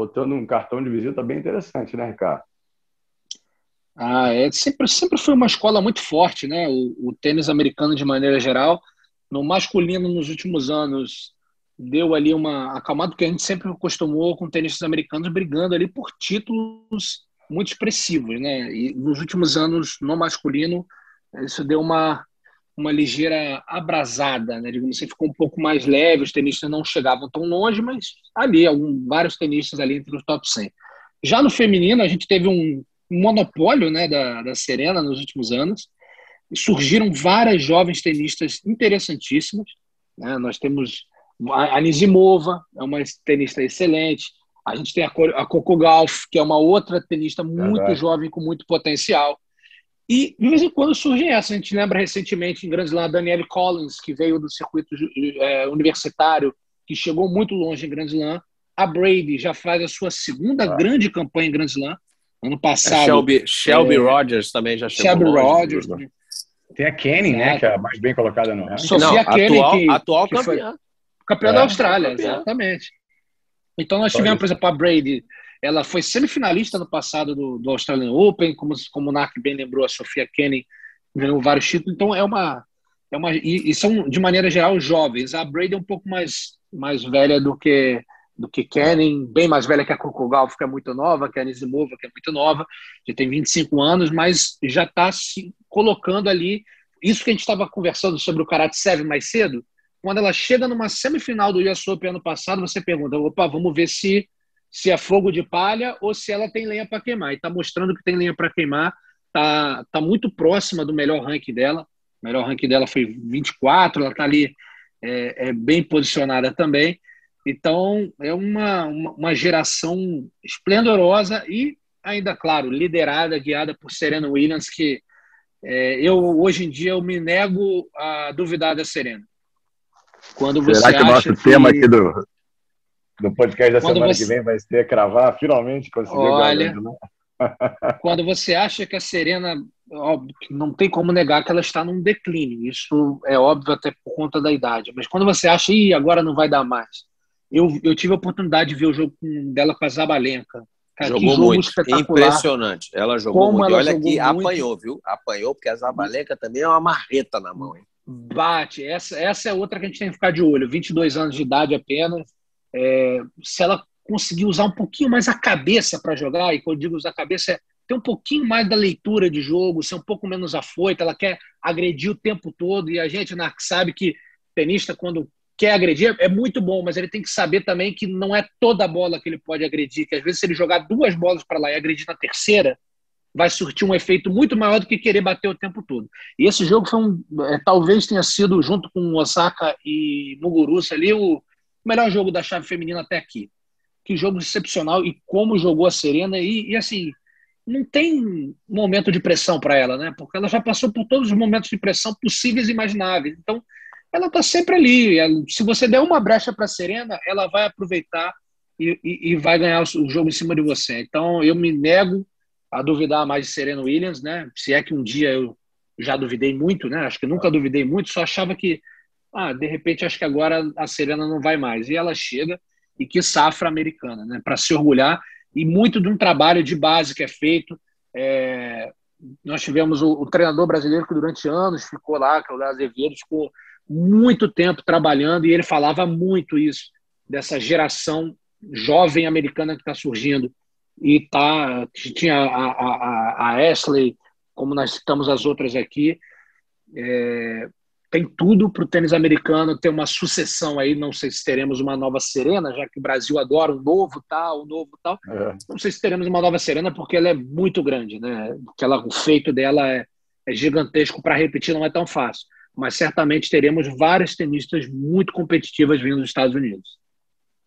botando um cartão de visita bem interessante, né, Ricardo? Ah, é, sempre, sempre foi uma escola muito forte, né? O, o tênis americano, de maneira geral. No masculino, nos últimos anos, deu ali uma acalmada, porque a gente sempre acostumou com tenistas americanos brigando ali por títulos muito expressivos, né? E nos últimos anos, no masculino, isso deu uma, uma ligeira abrasada, né? Digamos assim, ficou um pouco mais leve, os tenistas não chegavam tão longe, mas ali, algum, vários tenistas ali entre os top 100. Já no feminino, a gente teve um monopólio né, da, da Serena nos últimos anos, surgiram várias jovens tenistas interessantíssimas, né? Nós temos a Nizimova, é uma tenista excelente, a gente tem a, Coco Golf, que é uma outra tenista muito jovem, com muito potencial. E, de vez em quando, surge essa. A gente lembra recentemente em Grand Slam a Danielle Collins, que veio do circuito é, universitário, que chegou muito longe em Grand Slam. A Brady já faz a sua segunda ah. grande campanha em Grand Slam. Ano passado. Shelby, Shelby é, Rogers também já chegou Shelby longe, Rogers. Né? Tem a Kenny, né? Que é a mais bem colocada no ranking. Sofia Não, Kenny, atual, que, atual que campeã. Campeã é, da Austrália, campeã. exatamente. Então nós tivemos, por exemplo, a Brady, ela foi semifinalista no passado do, do Australian Open, como, como o Nark bem lembrou, a Sofia Kenny ganhou vários títulos, então é uma. É uma e, e, são, de maneira geral, jovens. A Brady é um pouco mais, mais velha do que do que Kenny, bem mais velha que a Coco Golf, que é muito nova, que a Anisimova, que é muito nova, já tem 25 anos, mas já está se colocando ali. Isso que a gente estava conversando sobre o Karate 7 mais cedo, quando ela chega numa semifinal do US Open ano passado, você pergunta, opa, vamos ver se, se é fogo de palha ou se ela tem lenha para queimar. E está mostrando que tem lenha para queimar. tá, tá muito próxima do melhor ranking dela. O melhor ranking dela foi 24, ela está ali é, é, bem posicionada também. Então, é uma, uma, uma geração esplendorosa e ainda, claro, liderada, guiada por Serena Williams, que é, eu hoje em dia eu me nego a duvidar da Serena. Quando você Será que o nosso que... tema aqui do, do podcast da Quando semana você... que vem vai ser cravar, finalmente conseguiu Olha, né? [LAUGHS] quando você acha que a Serena, óbvio, não tem como negar que ela está num declínio, isso é óbvio até por conta da idade, mas quando você acha, ih, agora não vai dar mais. Eu, eu tive a oportunidade de ver o jogo dela com a Zabalenka, Cara, jogou muito. Impressionante. Ela jogou Como muito. Ela olha que apanhou, viu? Apanhou, porque a Zabalenka também é uma marreta na mão. Hein? Bate. Essa, essa é outra que a gente tem que ficar de olho. 22 anos de idade apenas. É, se ela conseguir usar um pouquinho mais a cabeça para jogar, e quando eu digo usar a cabeça, é ter um pouquinho mais da leitura de jogo, ser um pouco menos afoita, ela quer agredir o tempo todo, e a gente, Narc, sabe que tenista, quando quer agredir, é muito bom, mas ele tem que saber também que não é toda bola que ele pode agredir, que às vezes se ele jogar duas bolas para lá e agredir na terceira, vai surtir um efeito muito maior do que querer bater o tempo todo. E esse jogo foi um, é, talvez tenha sido, junto com Osaka e Muguruza ali, o melhor jogo da chave feminina até aqui. Que jogo excepcional e como jogou a Serena e, e assim, não tem momento de pressão para ela, né? Porque ela já passou por todos os momentos de pressão possíveis e imagináveis. Então, ela está sempre ali. Se você der uma brecha para a Serena, ela vai aproveitar e, e, e, vai ganhar o jogo em cima de você. Então, eu me nego a duvidar mais de Serena Williams, né? Se é que um dia eu já duvidei muito, né? Acho que nunca duvidei muito, só achava que, ah, de repente, acho que agora a Serena não vai mais. E ela chega, e que safra americana, né? Para se orgulhar, e muito de um trabalho de base que é feito. É... Nós tivemos o, o, treinador brasileiro que durante anos ficou lá, que é o Azevedo, ficou muito tempo trabalhando e ele falava muito isso, dessa geração jovem americana que está surgindo. E tá, tinha a, a, a Ashley, como nós citamos as outras aqui, é, tem tudo para o tênis americano ter uma sucessão aí. Não sei se teremos uma nova Serena, já que o Brasil adora um novo tal, um novo tal. É. Não sei se teremos uma nova Serena porque ela é muito grande, né? Que ela, o feito dela é, é gigantesco para repetir, não é tão fácil mas certamente teremos várias tenistas muito competitivas vindo dos Estados Unidos.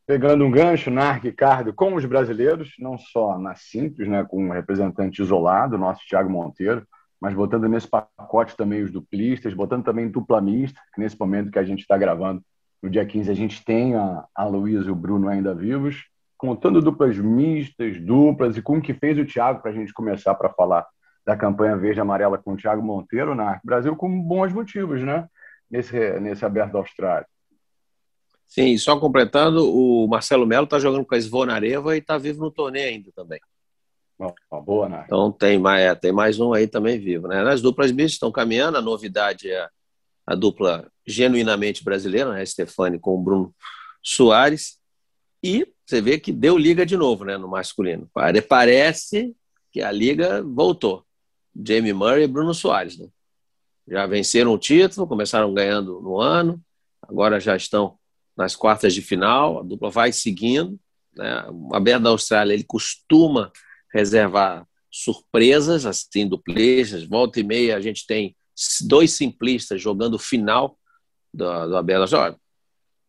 Pegando um gancho, Narc Ricardo, com os brasileiros, não só na simples, né, com um representante isolado, nosso Thiago Monteiro, mas botando nesse pacote também os duplistas, botando também dupla mista, que nesse momento que a gente está gravando, no dia 15, a gente tem a, a Luísa e o Bruno ainda vivos, contando duplas mistas, duplas, e com o que fez o Thiago para a gente começar para falar da campanha verde amarela com o Thiago Monteiro na Brasil com bons motivos, né? Nesse, nesse aberto da Austrália. Sim, só completando, o Marcelo Melo está jogando com a Svonareva e está vivo no torneio ainda também. Uma boa, né? Então tem mais, é, tem mais um aí também vivo, né? As duplas mistas estão caminhando, a novidade é a dupla genuinamente brasileira, né? Stefani com o Bruno Soares. E você vê que deu liga de novo, né? No masculino. Parece que a liga voltou. Jamie Murray e Bruno Soares. Né? Já venceram o título, começaram ganhando no ano, agora já estão nas quartas de final, a dupla vai seguindo. Né? O Aberto da Austrália ele costuma reservar surpresas, assim, duplejas. Volta e meia a gente tem dois simplistas jogando final do, do Aberto da Austrália.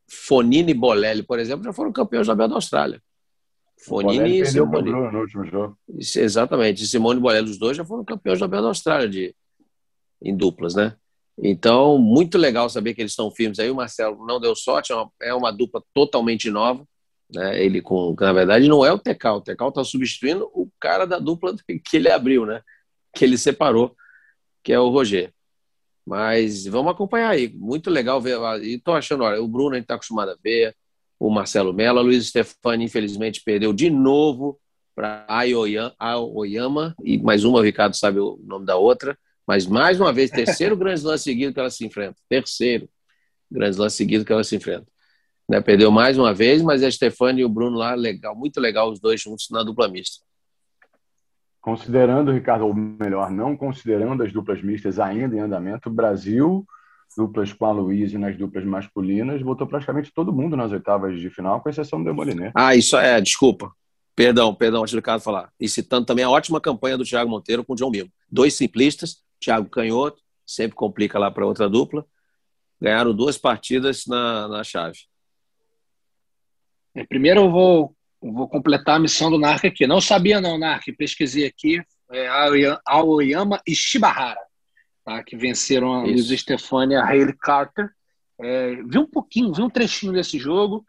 Fonini e Bolelli, por exemplo, já foram campeões do Aberto da Austrália. Fonini e Simone. no último jogo. Exatamente. Simone e Bolelli, os dois já foram campeões da Bela Austrália de, em duplas, né? Então, muito legal saber que eles estão firmes aí. O Marcelo não deu sorte, é uma, é uma dupla totalmente nova. Né? Ele com, na verdade, não é o Tecal. O Tecal está substituindo o cara da dupla [LAUGHS] que ele abriu, né? Que ele separou, que é o Roger. Mas vamos acompanhar aí. Muito legal ver. Estou achando, olha, o Bruno a gente está acostumado a ver o Marcelo Mello. Luiz Stefani, infelizmente, perdeu de novo para Aoyama, e mais uma, o Ricardo sabe o nome da outra, mas mais uma vez, terceiro [LAUGHS] grande Slam seguido que ela se enfrenta. Terceiro grande Slam seguido que ela se enfrenta. Né, perdeu mais uma vez, mas a Stefani e o Bruno lá, legal, muito legal os dois juntos na dupla mista. Considerando, Ricardo, ou melhor, não considerando as duplas mistas ainda em andamento, o Brasil duplas com a Luísa e nas duplas masculinas, botou praticamente todo mundo nas oitavas de final, com exceção do Demoliner. Ah, isso é, desculpa. Perdão, perdão, antes do Ricardo falar. E citando também a ótima campanha do Thiago Monteiro com o João Mimo. Dois simplistas, Thiago Canhoto, sempre complica lá para outra dupla. Ganharam duas partidas na, na chave. É, primeiro eu vou, vou completar a missão do Narc aqui. Não sabia não, Narc, pesquisei aqui. É, Aoyama e Shibahara, tá? que venceram a Luiz Stefani e a Hayley Carter. É, vi um pouquinho, vi um trechinho desse jogo.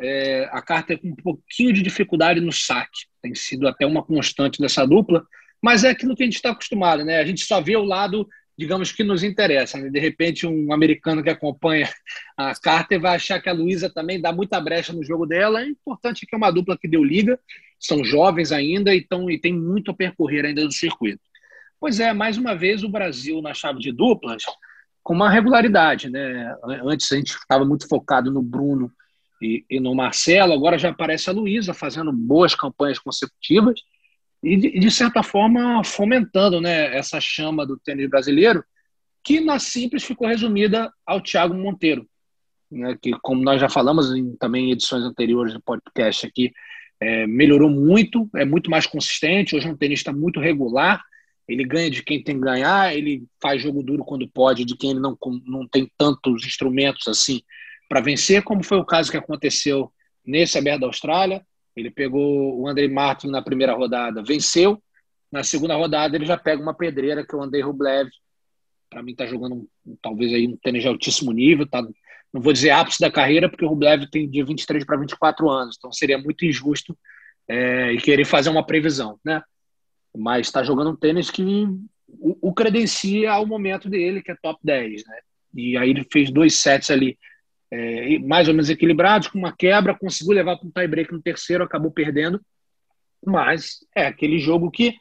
É, a Carter com um pouquinho de dificuldade no saque. Tem sido até uma constante dessa dupla. Mas é aquilo que a gente está acostumado, né? A gente só vê o lado digamos que nos interessa. Né? De repente, um americano que acompanha a Carter vai achar que a Luísa também dá muita brecha no jogo dela. É importante que é uma dupla que deu liga, são jovens ainda e, tão, e tem muito a percorrer ainda do circuito. Pois é, mais uma vez o Brasil na chave de duplas com uma regularidade. Né? Antes a gente estava muito focado no Bruno e, e no Marcelo, agora já aparece a Luísa fazendo boas campanhas consecutivas e, de certa forma, fomentando né, essa chama do tênis brasileiro, que na simples ficou resumida ao Thiago Monteiro, né, que, como nós já falamos em, também em edições anteriores do podcast aqui, é, melhorou muito, é muito mais consistente, hoje é um tenista muito regular, ele ganha de quem tem que ganhar, ele faz jogo duro quando pode, de quem ele não, não tem tantos instrumentos assim para vencer, como foi o caso que aconteceu nesse Aberto da Austrália. Ele pegou o Andrei Martin na primeira rodada, venceu. Na segunda rodada, ele já pega uma pedreira, que é o Andrei Rublev. Para mim, está jogando talvez aí um tênis de altíssimo nível. Tá, não vou dizer ápice da carreira, porque o Rublev tem de 23 para 24 anos. Então, seria muito injusto é, e querer fazer uma previsão, né? Mas está jogando um tênis que o, o credencia ao momento dele, que é top 10, né? E aí ele fez dois sets ali é, mais ou menos equilibrados, com uma quebra, conseguiu levar para um tie-break no terceiro, acabou perdendo. Mas é aquele jogo que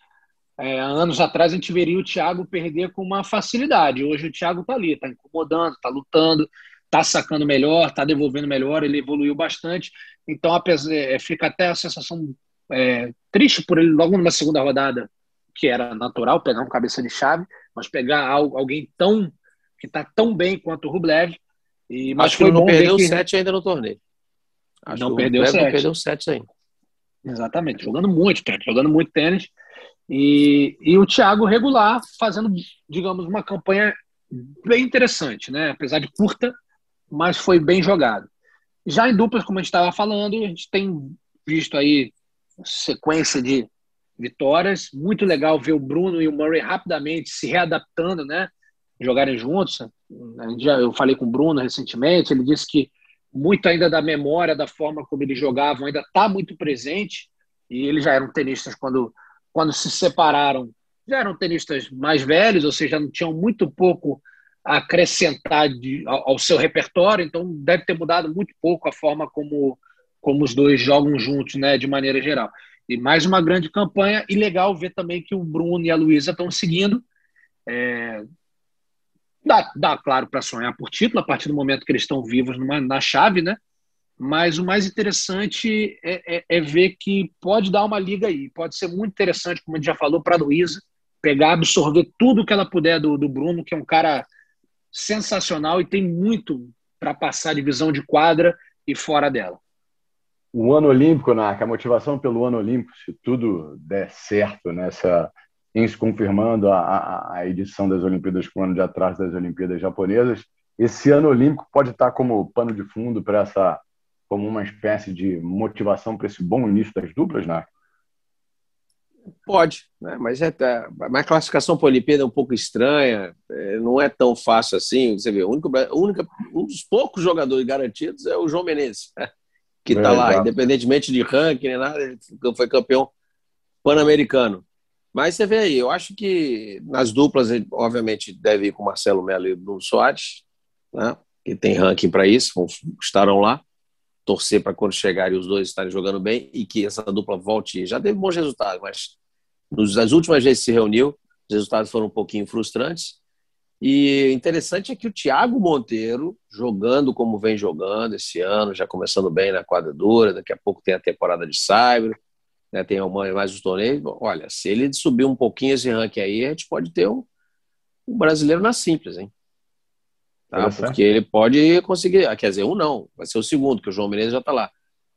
é, anos atrás a gente veria o Thiago perder com uma facilidade. Hoje o Thiago está ali, está incomodando, está lutando, está sacando melhor, está devolvendo melhor, ele evoluiu bastante. Então é, fica até a sensação é, triste por ele logo numa segunda rodada, que era natural pegar um cabeça de chave, mas pegar alguém tão que está tão bem quanto o Rublev e, mas Acho que não perdeu o set ainda no torneio. Acho não perdeu o set. Não perdeu sete ainda. Exatamente, jogando muito tênis, jogando muito tênis. E, e o Thiago regular, fazendo, digamos, uma campanha bem interessante, né? Apesar de curta, mas foi bem jogado. Já em duplas, como a gente estava falando, a gente tem visto aí sequência de vitórias. Muito legal ver o Bruno e o Murray rapidamente se readaptando, né? Jogarem juntos. Eu falei com o Bruno recentemente, ele disse que muito ainda da memória, da forma como eles jogavam, ainda está muito presente. E eles já eram tenistas quando, quando se separaram, já eram tenistas mais velhos, ou seja, não tinham muito pouco a acrescentar de, ao, ao, seu repertório, então deve ter mudado muito pouco a forma como, como os dois jogam juntos, né, de maneira geral. E mais uma grande campanha, e legal ver também que o Bruno e a Luísa estão seguindo. É, Dá, dá claro, para sonhar por título, a partir do momento que eles estão vivos numa, na chave, né? Mas o mais interessante é, é, é, ver que pode dar uma liga aí. Pode ser muito interessante, como a gente já falou, para a Luísa, pegar, absorver tudo que ela puder do, do Bruno, que é um cara sensacional e tem muito para passar de visão de quadra e fora dela. O ano olímpico, Narca, a motivação pelo ano olímpico, se tudo der certo nessa em se confirmando a, a, edição das Olimpíadas com o ano de atrás das Olimpíadas japonesas. Esse ano olímpico pode estar como pano de fundo para essa, como uma espécie de motivação para esse bom início das duplas, né? Pode, né? mas é, é a classificação para a Olimpíada é um pouco estranha, é, não é tão fácil assim. Você vê, o único, única, um dos poucos jogadores garantidos é o João Menezes, né? que está é, lá, independentemente de ranking, nem nada, ele foi campeão pan-americano. Mas você vê aí, eu acho que nas duplas, obviamente, deve ir com Marcelo Melo e Bruno Soares, né? que tem ranking para isso, estarão lá. Torcer para quando chegarem os dois estarem jogando bem e que essa dupla volte. Já teve bons resultados, mas nas últimas vezes que se reuniu, os resultados foram um pouquinho frustrantes. E interessante é que o Thiago Monteiro, jogando como vem jogando esse ano, já começando bem na quadra dura, daqui a pouco tem a temporada de Cyber, né, tem mais os torneios. Olha, se ele subir um pouquinho esse ranking aí, a gente pode ter um, um brasileiro na simples, hein? Tá? Porque ele pode conseguir, ah, quer dizer, um não, vai ser o segundo, que o João Menezes já está lá.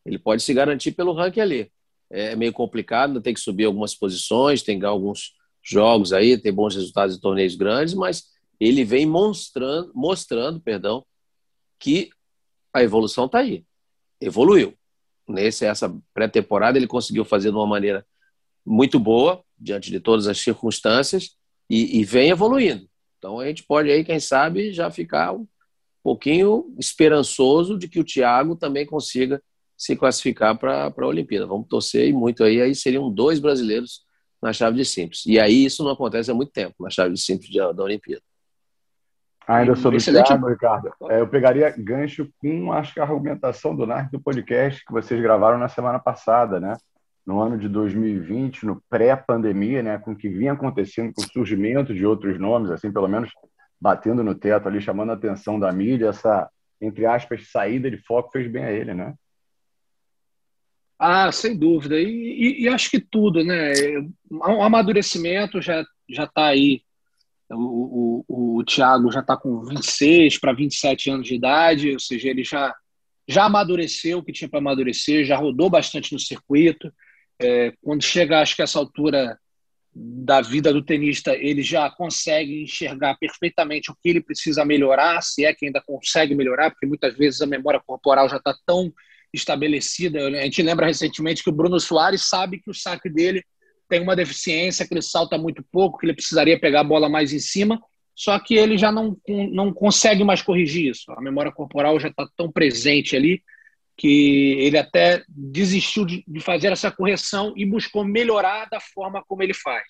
Ele pode se garantir pelo ranking ali. é meio complicado, tem que subir algumas posições, tem alguns jogos aí, tem bons resultados em torneios grandes, mas ele vem mostrando, mostrando perdão, que a evolução está aí. Evoluiu. Nesse, essa pré-temporada ele conseguiu fazer de uma maneira muito boa, diante de todas as circunstâncias, e, e vem evoluindo. Então a gente pode aí, quem sabe, já ficar um pouquinho esperançoso de que o Thiago também consiga se classificar para a Olimpíada. Vamos torcer e muito aí, aí seriam dois brasileiros na chave de simples. E aí isso não acontece há muito tempo, na chave de simples da, da Olimpíada. Ainda sobre o Thiago, Ricardo, é, eu pegaria gancho com acho que a argumentação do NARC do podcast que vocês gravaram na semana passada, né? No ano de 2020, no pré-pandemia, né? Com o que vinha acontecendo com o surgimento de outros nomes, assim, pelo menos batendo no teto ali, chamando a atenção da mídia, essa, entre aspas, saída de foco fez bem a ele, né? Ah, sem dúvida. E, e, e acho que tudo, né? O amadurecimento já já está aí. O, o, o Thiago já está com 26 para 27 anos de idade, ou seja, ele já, já amadureceu o que tinha para amadurecer, já rodou bastante no circuito. É, quando chega, acho que essa altura da vida do tenista, ele já consegue enxergar perfeitamente o que ele precisa melhorar, se é que ainda consegue melhorar, porque muitas vezes a memória corporal já está tão estabelecida. A gente lembra recentemente que o Bruno Soares sabe que o saque dele tem uma deficiência, que ele salta muito pouco, que ele precisaria pegar a bola mais em cima, só que ele já não, não consegue mais corrigir isso. A memória corporal já está tão presente ali que ele até desistiu de, de, fazer essa correção e buscou melhorar da forma como ele faz.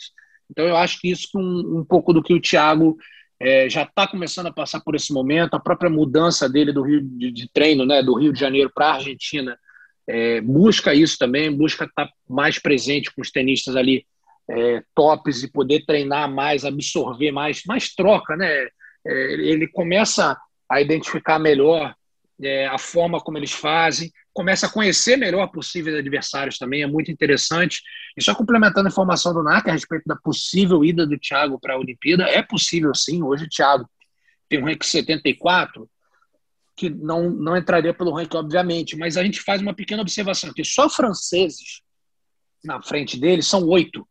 Então eu acho que isso um, um pouco do que o Thiago é, já está começando a passar por esse momento, a própria mudança dele do Rio de, de treino, né, do Rio de Janeiro para a Argentina, é, busca isso também, busca estar tá mais presente com os tenistas ali é, tops e poder treinar mais, absorver mais, mais troca, né? É, ele começa a identificar melhor é, a forma como eles fazem, começa a conhecer melhor possíveis adversários também, é muito interessante. E só complementando a informação do NAC a respeito da possível ida do Thiago para a Olimpíada, é possível sim. Hoje o Thiago tem um ranking 74, que não, não entraria pelo ranking, obviamente, mas a gente faz uma pequena observação, que só franceses na frente dele são oito.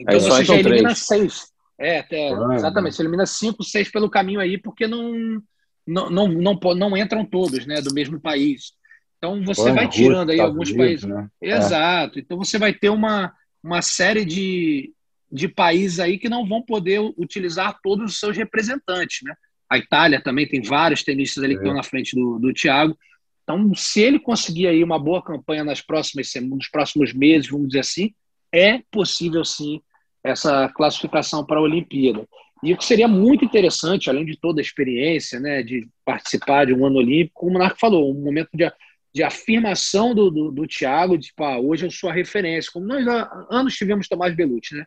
Então você já elimina três. seis. É, até, exatamente, você elimina cinco, seis pelo caminho aí, porque não, não, não, não, não entram todos né, do mesmo país. Então você vai tirando aí alguns Unidos, países. Né? É. Exato. É. Então você vai ter uma, uma série de, de países aí que não vão poder utilizar todos os seus representantes. Né? A Itália também tem vários tenistas ali é. que estão na frente do, do Thiago. Então, se ele conseguir aí uma boa campanha nas próximas nos próximos meses, vamos dizer assim, é possível sim essa classificação para a Olimpíada. E o que seria muito interessante, além de toda a experiência, né, de participar de um ano olímpico, como o Marco falou, um momento de, de afirmação do, do, do Thiago, de tipo, ah, hoje eu sou a referência, como nós há anos tivemos Tomás Belucci, né,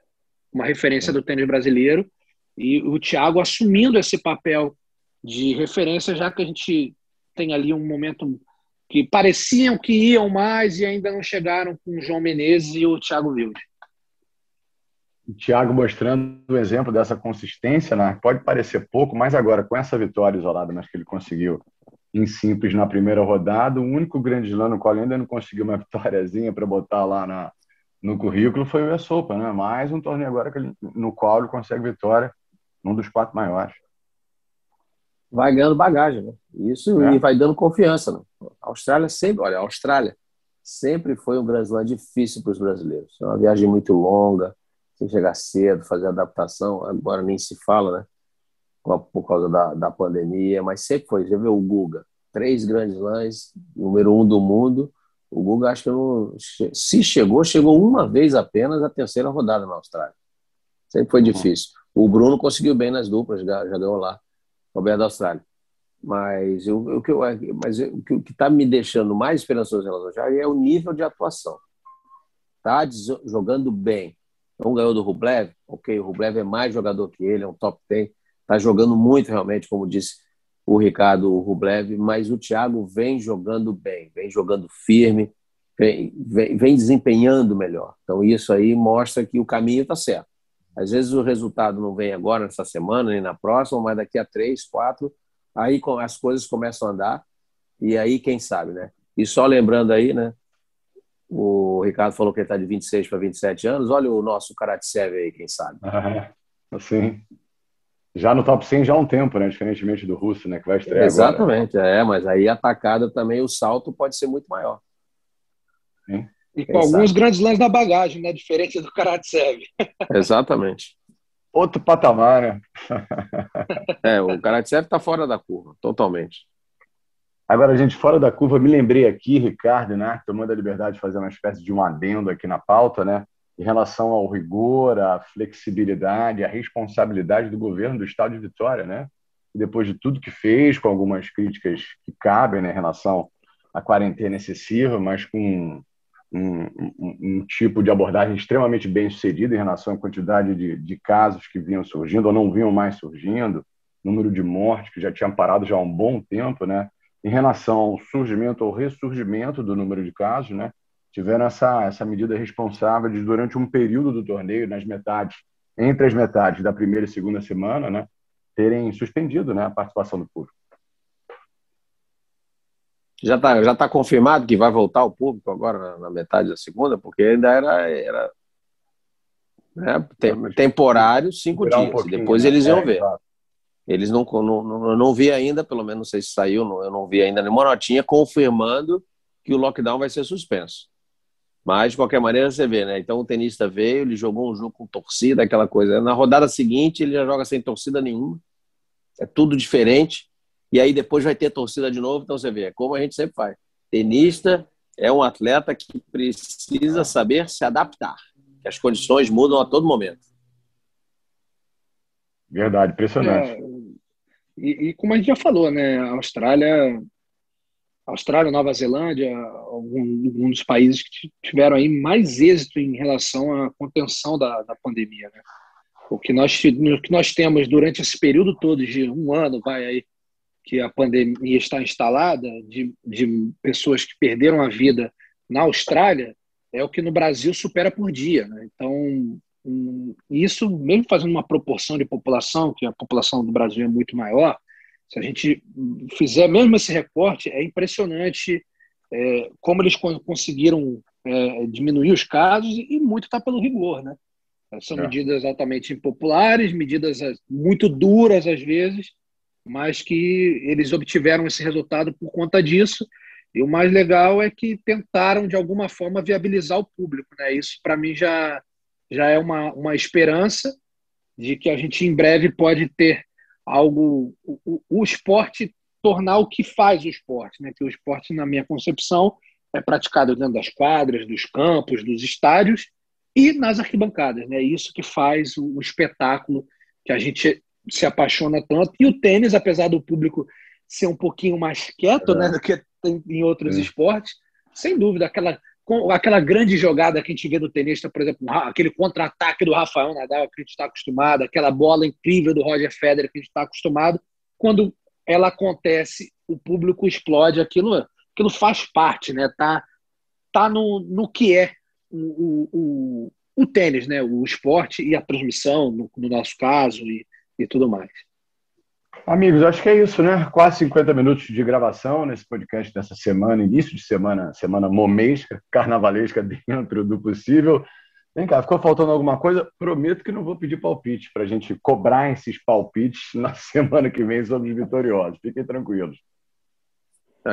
uma referência do tênis brasileiro, e o Thiago assumindo esse papel de referência, já que a gente tem ali um momento que pareciam que iam mais e ainda não chegaram com o João Menezes e o Thiago Wilde. O Thiago mostrando o exemplo dessa consistência, né? pode parecer pouco, mas agora com essa vitória isolada, mas que ele conseguiu em simples na primeira rodada, o único grande slam no qual ele ainda não conseguiu uma [LAUGHS] vitóriazinha para botar lá na, no currículo foi o US Open, né? Mais um torneio agora que ele, no qual ele consegue vitória num dos quatro maiores. Vai ganhando bagagem, né? Isso é. e vai dando confiança. Né? A Austrália sempre, olha, a Austrália sempre foi um grande slam difícil para os brasileiros. É uma viagem muito longa, sem chegar cedo, fazer adaptação, agora nem se fala, né? Por causa da, da pandemia, mas sempre foi. Já viu o Guga? Três grandes lãs, número um do mundo. O Guga, acho que não. Se chegou, chegou uma vez apenas a terceira rodada na Austrália. Sempre foi uhum. difícil. O Bruno conseguiu bem nas duplas, já, já ganhou lá, Roberto da Austrália. Mas, eu, que eu, mas eu, o que está me deixando mais esperançoso em relação ao Thiago é o nível de atuação. Está jogando bem, não ganhou do Rublev, ok, o Rublev é mais jogador que ele, é um top 10, está jogando muito realmente, como disse o Ricardo o Rublev, mas o Thiago vem jogando bem, vem jogando firme, vem, vem, vem desempenhando melhor. Então isso aí mostra que o caminho está certo. Às vezes o resultado não vem agora, nessa semana, nem na próxima, mas daqui a três, quatro, aí as coisas começam a andar, e aí quem sabe, né? E só lembrando aí, né? O Ricardo falou que ele está de 26 para 27 anos. Olha o nosso Karatsev aí, quem sabe. assim, já no top 100 já há um tempo, né? Diferentemente do russo, né? Que vai estrear Exatamente, agora. é, mas aí atacada também o salto pode ser muito maior. Sim. E com alguns grandes lãs na bagagem, né? Diferente do Karatsev. [LAUGHS] Exatamente. Outro patamar, né? é, o Karatsev está fora da curva, totalmente. Agora, gente, fora da curva, me lembrei aqui, Ricardo, né? Tomando a liberdade de fazer uma espécie de um adendo aqui na pauta, né? Em relação ao rigor, à flexibilidade, à responsabilidade do governo do Estado de Vitória, né? Depois de tudo que fez, com algumas críticas que cabem né, em relação à quarentena excessiva, mas com um, um, um, tipo de abordagem extremamente bem sucedida em relação à quantidade de, de, casos que vinham surgindo ou não vinham mais surgindo, número de mortes que já tinha parado já há um bom tempo, né? Em relação ao surgimento ou ressurgimento do número de casos, né? Tiveram essa, essa medida responsável de, durante um período do torneio, nas metades, entre as metades da primeira e segunda semana, né? Terem suspendido né, a participação do público. Já está já tá confirmado que vai voltar o público agora na, na metade da segunda, porque ainda era, era né, tem, temporário cinco dias. Um depois né? eles iam é, ver. Eles não, não, não, não vi ainda, pelo menos não sei se saiu, não, eu não vi ainda nenhuma notinha confirmando que o lockdown vai ser suspenso. Mas, de qualquer maneira, você vê, né? Então, o tenista veio, ele jogou um jogo com torcida, aquela coisa. Na rodada seguinte, ele já joga sem torcida nenhuma. É tudo diferente e aí depois vai ter torcida de novo. Então você vê, é como a gente sempre faz. Tenista é um atleta que precisa saber se adaptar, que as condições mudam a todo momento. Verdade, impressionante. É, e, e, como a gente já falou, né, a Austrália, Austrália, Nova Zelândia, alguns um dos países que tiveram aí mais êxito em relação à contenção da, da pandemia, né? O que nós, o que nós temos durante esse período todo de um ano, vai aí que a pandemia está instalada, de, de pessoas que perderam a vida na Austrália, é o que no Brasil supera por dia. Né? Então, um, isso, mesmo fazendo uma proporção de população, que a população do Brasil é muito maior, se a gente fizer mesmo esse recorte, é impressionante é, como eles conseguiram é, diminuir os casos e muito está pelo rigor. Né? São é. medidas altamente impopulares, medidas é, muito duras às vezes, mas que eles obtiveram esse resultado por conta disso. E o mais legal é que tentaram, de alguma forma, viabilizar o público. Né? Isso, para mim, já, já é uma, uma esperança de que a gente, em breve, pode ter algo. O, o esporte tornar o que faz o esporte. Né? Que o esporte, na minha concepção, é praticado dentro das quadras, dos campos, dos estádios e nas arquibancadas. Né? Isso que faz o, o espetáculo que a gente se apaixona tanto. E o tênis, apesar do público ser um pouquinho mais quieto é. né, do que em outros é. esportes, sem dúvida, aquela, aquela grande jogada que a gente vê do tenista, por exemplo, aquele contra-ataque do Rafael Nadal que a gente está acostumado, aquela bola incrível do Roger Federer que a gente está acostumado, quando ela acontece, o público explode, aquilo, aquilo faz parte, né? Tá, tá no, no que é o, o, o, o tênis, né? O esporte e a transmissão, no, no nosso caso, e, e tudo mais. Amigos, acho que é isso, né? Quase 50 minutos de gravação nesse podcast dessa semana, início de semana, semana momesca, carnavalesca dentro do possível. Vem cá, ficou faltando alguma coisa? Prometo que não vou pedir palpite para a gente cobrar esses palpites [LAUGHS] na semana que vem sobre os vitoriosos. Fiquem tranquilos.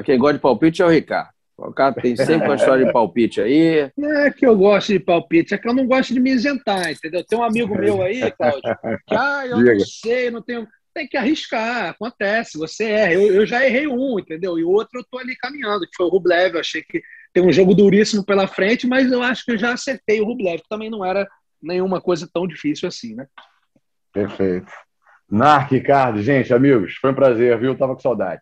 Quem gosta de palpite é o Ricardo. O cara tem sempre uma história de palpite aí. Não é que eu gosto de palpite, é que eu não gosto de me isentar, entendeu? Tem um amigo meu aí, Cláudio, que ah, eu Diga. não sei, não tenho. Tem que arriscar, acontece, você erra. Eu, eu já errei um, entendeu? E o outro eu tô ali caminhando, que foi o Rublev. Eu achei que tem um jogo duríssimo pela frente, mas eu acho que eu já acertei o Rublev, que também não era nenhuma coisa tão difícil assim, né? Perfeito. Narc, Ricardo, gente, amigos, foi um prazer, viu? Tava com saudade.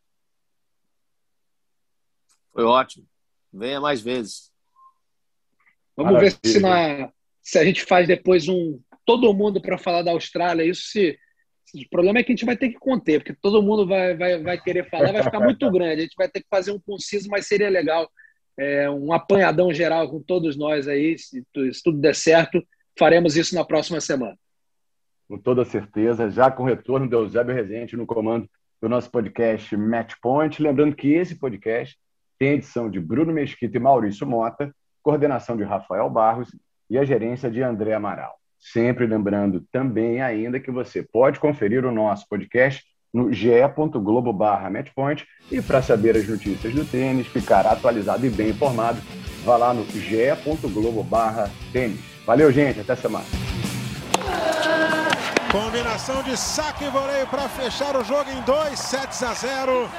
Foi ótimo. Venha mais vezes. Vamos Maravilha. ver se, na, se a gente faz depois um todo mundo para falar da Austrália. Isso se, o problema é que a gente vai ter que conter, porque todo mundo vai, vai, vai querer falar, vai ficar muito [LAUGHS] grande. A gente vai ter que fazer um conciso, mas seria legal é, um apanhadão geral com todos nós aí. Se, se tudo der certo, faremos isso na próxima semana. Com toda certeza, já com o retorno do Eusébio Rezende no comando do nosso podcast Match Point. Lembrando que esse podcast tem edição de Bruno Mesquita e Maurício Mota coordenação de Rafael Barros e a gerência de André Amaral. Sempre lembrando também ainda que você pode conferir o nosso podcast no ge.globo barra matchpoint e para saber as notícias do tênis, ficar atualizado e bem informado, vá lá no ge.globo barra tênis. Valeu, gente, até semana. Combinação de saque e voleio para fechar o jogo em 2 sets a 0.